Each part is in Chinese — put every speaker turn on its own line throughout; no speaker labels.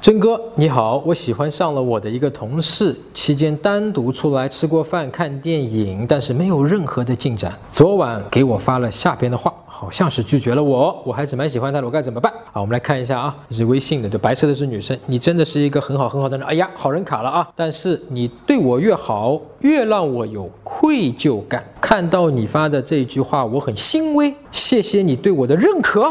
真哥你好，我喜欢上了我的一个同事，期间单独出来吃过饭、看电影，但是没有任何的进展。昨晚给我发了下边的话，好像是拒绝了我，我还是蛮喜欢他的，我该怎么办？好，我们来看一下啊，是微信的，就白色的是女生，你真的是一个很好很好的人，哎呀，好人卡了啊！但是你对我越好，越让我有愧疚感。看到你发的这句话，我很欣慰，谢谢你对我的认可。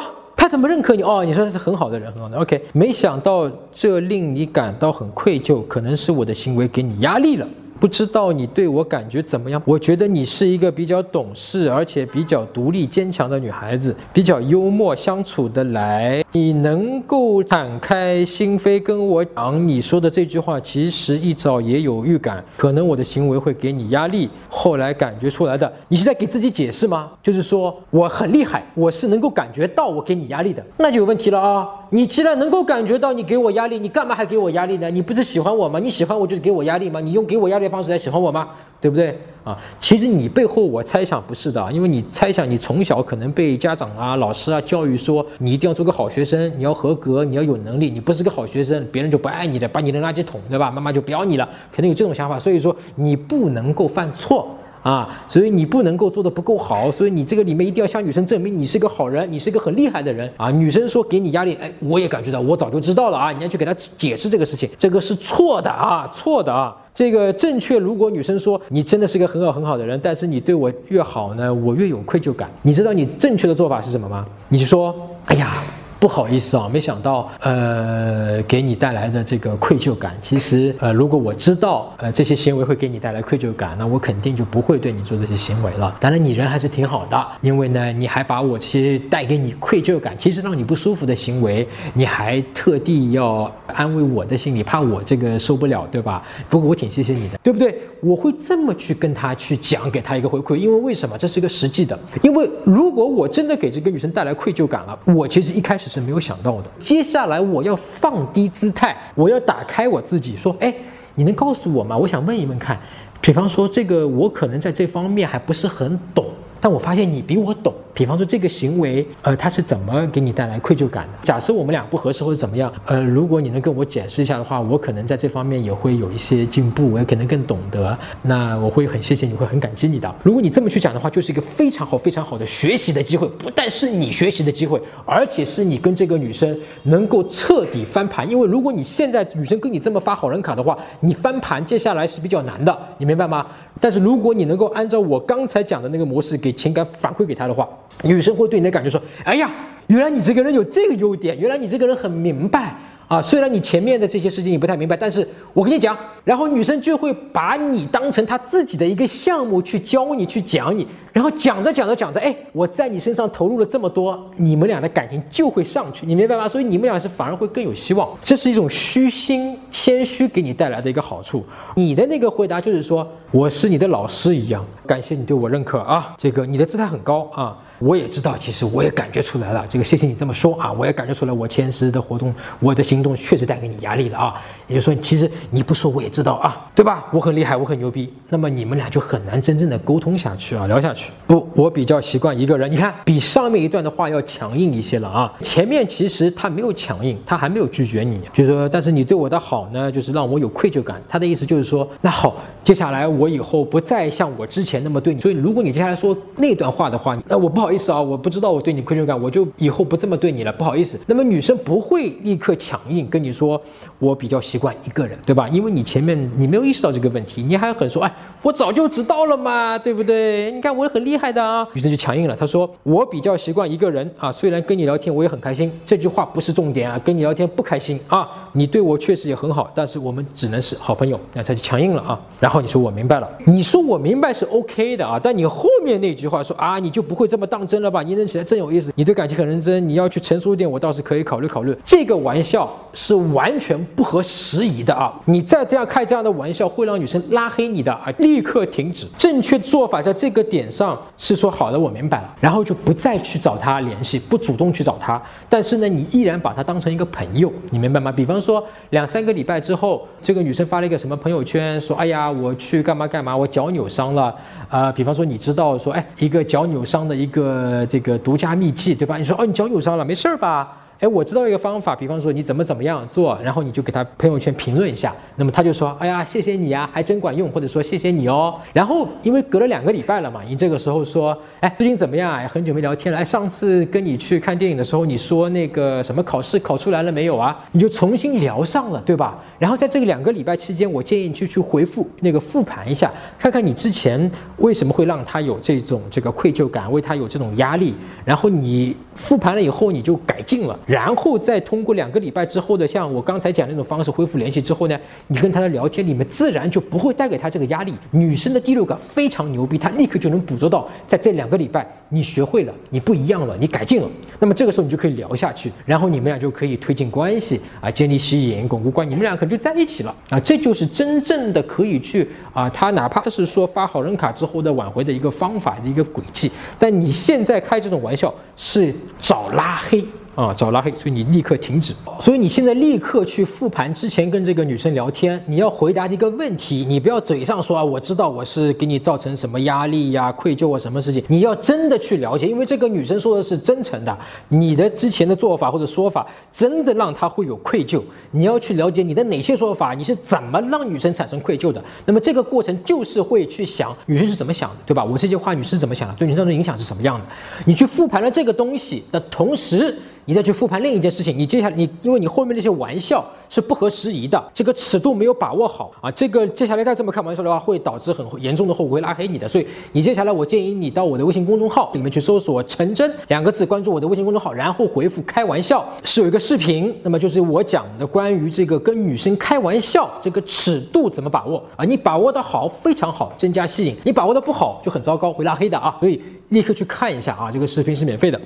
他怎么认可你？哦，你说他是很好的人，很好的。OK，没想到这令你感到很愧疚，可能是我的行为给你压力了。不知道你对我感觉怎么样？我觉得你是一个比较懂事，而且比较独立坚强的女孩子，比较幽默，相处得来。你能够敞开心扉跟我讲你说的这句话，其实一早也有预感，可能我的行为会给你压力。后来感觉出来的，你是在给自己解释吗？就是说我很厉害，我是能够感觉到我给你压力的，那就有问题了啊！你既然能够感觉到你给我压力，你干嘛还给我压力呢？你不是喜欢我吗？你喜欢我就是给我压力吗？你用给我压力的。方式来喜欢我吗？对不对啊？其实你背后我猜想不是的，因为你猜想你从小可能被家长啊、老师啊教育说你一定要做个好学生，你要合格，你要有能力，你不是个好学生，别人就不爱你的，把你扔垃圾桶，对吧？妈妈就不要你了，可能有这种想法，所以说你不能够犯错。啊，所以你不能够做的不够好，所以你这个里面一定要向女生证明你是一个好人，你是一个很厉害的人啊。女生说给你压力，哎，我也感觉到，我早就知道了啊。你要去给她解释这个事情，这个是错的啊，错的啊。这个正确，如果女生说你真的是个很好很好的人，但是你对我越好呢，我越有愧疚感。你知道你正确的做法是什么吗？你就说，哎呀。不好意思啊，没想到，呃，给你带来的这个愧疚感。其实，呃，如果我知道，呃，这些行为会给你带来愧疚感，那我肯定就不会对你做这些行为了。当然，你人还是挺好的，因为呢，你还把我这些带给你愧疚感，其实让你不舒服的行为，你还特地要安慰我的心理，怕我这个受不了，对吧？不过我挺谢谢你的，对不对？我会这么去跟他去讲，给他一个回馈，因为为什么？这是一个实际的。因为如果我真的给这个女生带来愧疚感了，我其实一开始。是没有想到的。接下来我要放低姿态，我要打开我自己，说：哎，你能告诉我吗？我想问一问看，比方说这个，我可能在这方面还不是很懂。但我发现你比我懂，比方说这个行为，呃，它是怎么给你带来愧疚感的？假设我们俩不合适或者怎么样，呃，如果你能跟我解释一下的话，我可能在这方面也会有一些进步，我也可能更懂得。那我会很谢谢你，会很感激你的。如果你这么去讲的话，就是一个非常好、非常好的学习的机会，不但是你学习的机会，而且是你跟这个女生能够彻底翻盘。因为如果你现在女生跟你这么发好人卡的话，你翻盘接下来是比较难的，你明白吗？但是如果你能够按照我刚才讲的那个模式情感反馈给他的话，女生会对你的感觉说：“哎呀，原来你这个人有这个优点，原来你这个人很明白。”啊，虽然你前面的这些事情你不太明白，但是我跟你讲，然后女生就会把你当成她自己的一个项目去教你，去讲你，然后讲着讲着讲着，哎，我在你身上投入了这么多，你们俩的感情就会上去，你明白吗？所以你们俩是反而会更有希望，这是一种虚心谦虚给你带来的一个好处。你的那个回答就是说，我是你的老师一样，感谢你对我认可啊，这个你的姿态很高啊。我也知道，其实我也感觉出来了。这个谢谢你这么说啊，我也感觉出来，我前十的活动，我的行动确实带给你压力了啊。也就说，其实你不说我也知道啊，对吧？我很厉害，我很牛逼。那么你们俩就很难真正的沟通下去啊，聊下去。不，我比较习惯一个人。你看，比上面一段的话要强硬一些了啊。前面其实他没有强硬，他还没有拒绝你，就是说，但是你对我的好呢，就是让我有愧疚感。他的意思就是说，那好，接下来我我以后不再像我之前那么对你。所以，如果你接下来说那段话的话，那我不好。意思啊，我不知道我对你愧疚感，我就以后不这么对你了。不好意思。那么女生不会立刻强硬跟你说，我比较习惯一个人，对吧？因为你前面你没有意识到这个问题，你还很说，哎，我早就知道了嘛，对不对？你看我也很厉害的啊。女生就强硬了，她说我比较习惯一个人啊，虽然跟你聊天我也很开心，这句话不是重点啊，跟你聊天不开心啊，你对我确实也很好，但是我们只能是好朋友。那她就强硬了啊。然后你说我明白了，你说我明白是 OK 的啊，但你后面那句话说啊，你就不会这么当。真了吧？你认起来真有意思。你对感情很认真，你要去成熟一点，我倒是可以考虑考虑。这个玩笑是完全不合时宜的啊！你再这样开这样的玩笑，会让女生拉黑你的啊！立刻停止。正确做法在这个点上是说好的，我明白了，然后就不再去找他联系，不主动去找他。但是呢，你依然把他当成一个朋友，你明白吗？比方说两三个礼拜之后，这个女生发了一个什么朋友圈，说：“哎呀，我去干嘛干嘛，我脚扭伤了。”呃，比方说你知道说，哎，一个脚扭伤的一个。这个独家秘籍，对吧？你说哦，你脚扭伤了，没事儿吧？哎，我知道一个方法，比方说你怎么怎么样做，然后你就给他朋友圈评论一下，那么他就说，哎呀，谢谢你啊，还真管用，或者说谢谢你哦。然后因为隔了两个礼拜了嘛，你这个时候说，哎，最近怎么样啊？很久没聊天了。哎，上次跟你去看电影的时候，你说那个什么考试考出来了没有啊？你就重新聊上了，对吧？然后在这个两个礼拜期间，我建议你去去回复那个复盘一下，看看你之前为什么会让他有这种这个愧疚感，为他有这种压力，然后你复盘了以后你就改进了。然后再通过两个礼拜之后的，像我刚才讲那种方式恢复联系之后呢，你跟他的聊天里面自然就不会带给他这个压力。女生的第六感非常牛逼，她立刻就能捕捉到，在这两个礼拜你学会了，你不一样了，你改进了。那么这个时候你就可以聊下去，然后你们俩就可以推进关系啊，建立吸引，巩固关，你们俩可能就在一起了啊。这就是真正的可以去啊，他哪怕是说发好人卡之后的挽回的一个方法的一个轨迹。但你现在开这种玩笑是找拉黑。啊，找拉黑，所以你立刻停止。所以你现在立刻去复盘之前跟这个女生聊天，你要回答一个问题，你不要嘴上说啊，我知道我是给你造成什么压力呀、愧疚啊，什么事情，你要真的去了解，因为这个女生说的是真诚的，你的之前的做法或者说法真的让她会有愧疚，你要去了解你的哪些说法，你是怎么让女生产生愧疚的。那么这个过程就是会去想女生是怎么想的，对吧？我这句话女生是怎么想的，对女生的影响是什么样的？你去复盘了这个东西的同时。你再去复盘另一件事情，你接下来你因为你后面那些玩笑是不合时宜的，这个尺度没有把握好啊，这个接下来再这么开玩笑的话，会导致很严重的后果，会拉黑你的。所以你接下来我建议你到我的微信公众号里面去搜索“陈真”两个字，关注我的微信公众号，然后回复“开玩笑”，是有一个视频，那么就是我讲的关于这个跟女生开玩笑这个尺度怎么把握啊，你把握的好非常好，增加吸引；你把握的不好就很糟糕，会拉黑的啊。所以立刻去看一下啊，这个视频是免费的。